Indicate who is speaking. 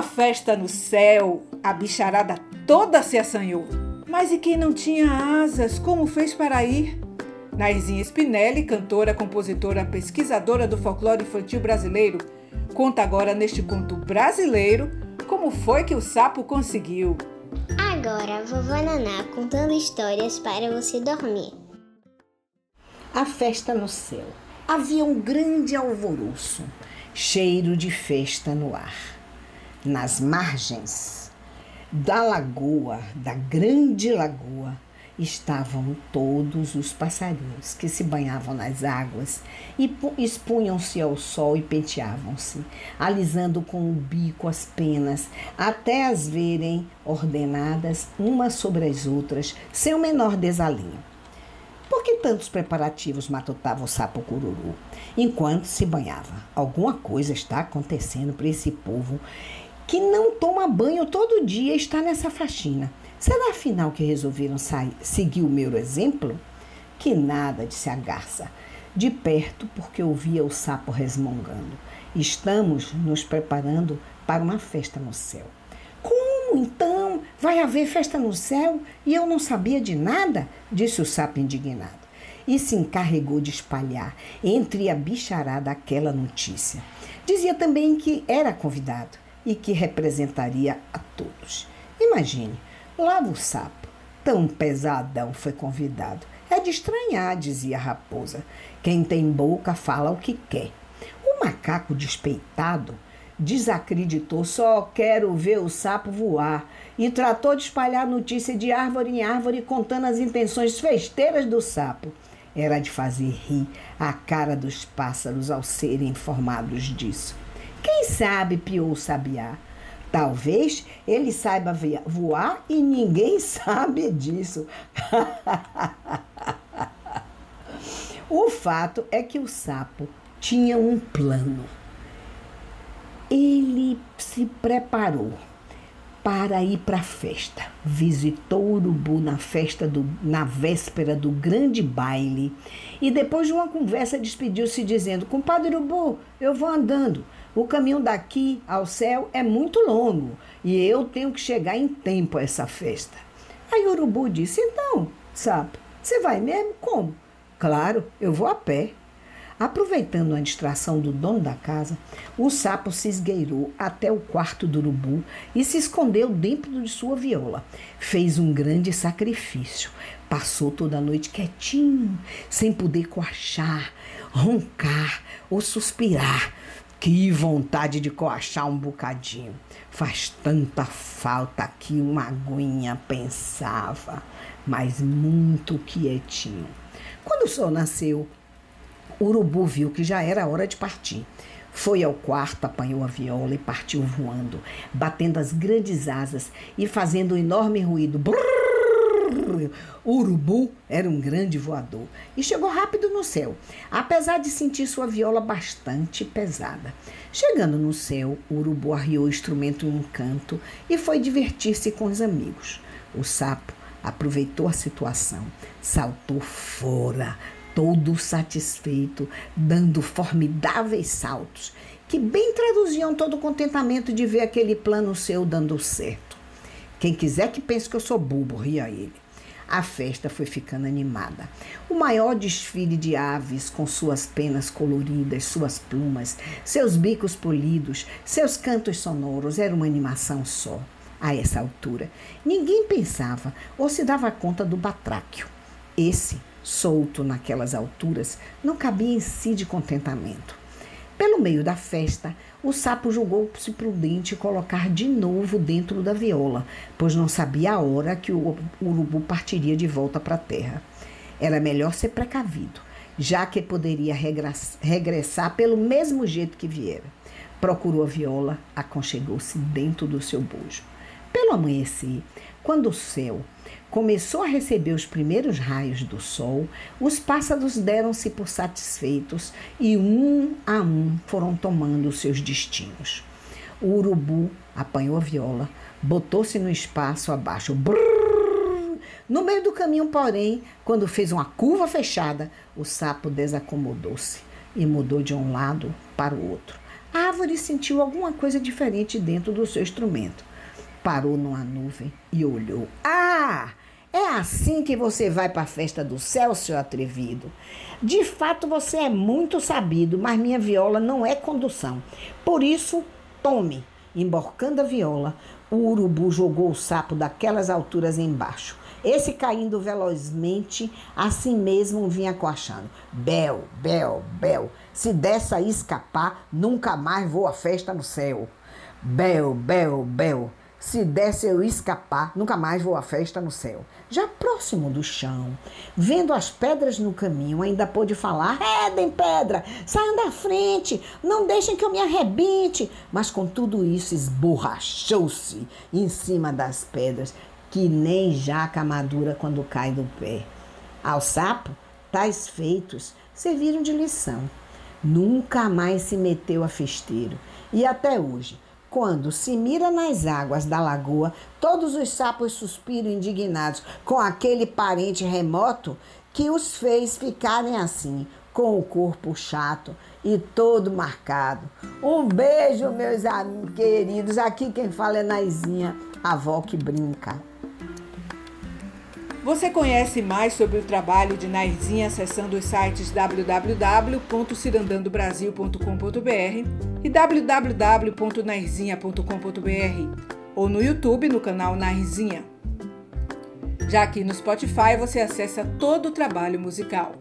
Speaker 1: a festa no céu, a bicharada toda se assanhou. Mas e quem não tinha asas, como fez para ir? Nairzinha Spinelli, cantora, compositora, pesquisadora do folclore infantil brasileiro, conta agora neste conto brasileiro como foi que o sapo conseguiu.
Speaker 2: Agora, vovó Naná contando histórias para você dormir.
Speaker 3: A festa no céu. Havia um grande alvoroço, cheiro de festa no ar. Nas margens da lagoa, da grande lagoa, estavam todos os passarinhos que se banhavam nas águas e expunham-se ao sol e penteavam-se, alisando com o bico as penas, até as verem ordenadas umas sobre as outras, sem o menor desalinho. Por que tantos preparativos matutava o sapo cururu enquanto se banhava? Alguma coisa está acontecendo para esse povo que não toma banho todo dia está nessa faxina. Será afinal que resolveram sair, seguir o meu exemplo? Que nada, disse a garça, de perto porque ouvia o sapo resmungando. Estamos nos preparando para uma festa no céu. Como então vai haver festa no céu e eu não sabia de nada? disse o sapo indignado. E se encarregou de espalhar entre a bicharada aquela notícia. Dizia também que era convidado e que representaria a todos. Imagine, Lava o sapo. Tão pesadão foi convidado. É de estranhar, dizia a raposa. Quem tem boca fala o que quer. O macaco despeitado desacreditou, só quero ver o sapo voar, e tratou de espalhar notícia de árvore em árvore contando as intenções festeiras do sapo. Era de fazer rir a cara dos pássaros ao serem informados disso. Sabe, piou o sabiá, Talvez ele saiba voar e ninguém sabe disso. o fato é que o sapo tinha um plano. Ele se preparou para ir para a festa. Visitou o urubu na festa do, na véspera do grande baile e depois de uma conversa despediu-se dizendo: "Compadre urubu, eu vou andando. O caminho daqui ao céu é muito longo e eu tenho que chegar em tempo a essa festa. Aí o urubu disse: Então, sapo, você vai mesmo? Como? Claro, eu vou a pé. Aproveitando a distração do dono da casa, o sapo se esgueirou até o quarto do urubu e se escondeu dentro de sua viola. Fez um grande sacrifício. Passou toda a noite quietinho, sem poder coachar, roncar ou suspirar que vontade de coachar um bocadinho. Faz tanta falta que uma aguinha pensava, mas muito quietinho. Quando o sol nasceu, o urubu viu que já era hora de partir. Foi ao quarto, apanhou a viola e partiu voando, batendo as grandes asas e fazendo um enorme ruído. Brrr! O urubu era um grande voador e chegou rápido no céu, apesar de sentir sua viola bastante pesada. Chegando no céu, o urubu arriou o instrumento em um canto e foi divertir-se com os amigos. O sapo aproveitou a situação, saltou fora, todo satisfeito, dando formidáveis saltos, que bem traduziam todo o contentamento de ver aquele plano seu dando certo. Quem quiser que pense que eu sou bobo, ria ele. A festa foi ficando animada. O maior desfile de aves, com suas penas coloridas, suas plumas, seus bicos polidos, seus cantos sonoros, era uma animação só. A essa altura, ninguém pensava ou se dava conta do batráquio. Esse, solto naquelas alturas, não cabia em si de contentamento. Pelo meio da festa, o sapo julgou-se prudente colocar de novo dentro da viola, pois não sabia a hora que o urubu partiria de volta para a terra. Era melhor ser precavido, já que poderia regressar pelo mesmo jeito que viera. Procurou a viola, aconchegou-se dentro do seu bojo. Pelo amanhecer, quando o céu começou a receber os primeiros raios do sol, os pássaros deram-se por satisfeitos e um a um foram tomando seus destinos. O urubu apanhou a viola, botou-se no espaço abaixo. Brrr! No meio do caminho, porém, quando fez uma curva fechada, o sapo desacomodou-se e mudou de um lado para o outro, A árvore sentiu alguma coisa diferente dentro do seu instrumento. Parou numa nuvem e olhou. Ah! É assim que você vai para a festa do céu, seu atrevido. De fato, você é muito sabido, mas minha viola não é condução. Por isso, tome. Emborcando a viola, o urubu jogou o sapo daquelas alturas embaixo. Esse caindo velozmente, assim mesmo vinha coachando. Bel, bel, bel, se dessa escapar, nunca mais vou à festa no céu. Bel, bel, bel, se desse eu escapar, nunca mais vou à festa no céu. Já próximo do chão, vendo as pedras no caminho, ainda pôde falar: Redem pedra, saiam da frente, não deixem que eu me arrebente. Mas com tudo isso, esborrachou-se em cima das pedras, que nem jaca madura quando cai do pé. Ao sapo, tais feitos serviram de lição. Nunca mais se meteu a festeiro. E até hoje, quando se mira nas águas da lagoa, todos os sapos suspiram indignados com aquele parente remoto que os fez ficarem assim, com o corpo chato e todo marcado. Um beijo, meus queridos. Aqui quem fala é Naizinha, avó que brinca.
Speaker 1: Você conhece mais sobre o trabalho de Naizinha acessando os sites www.cirandandobrasil.com.br e www.nairzinha.com.br ou no YouTube no canal Nairzinha. Já aqui no Spotify você acessa todo o trabalho musical.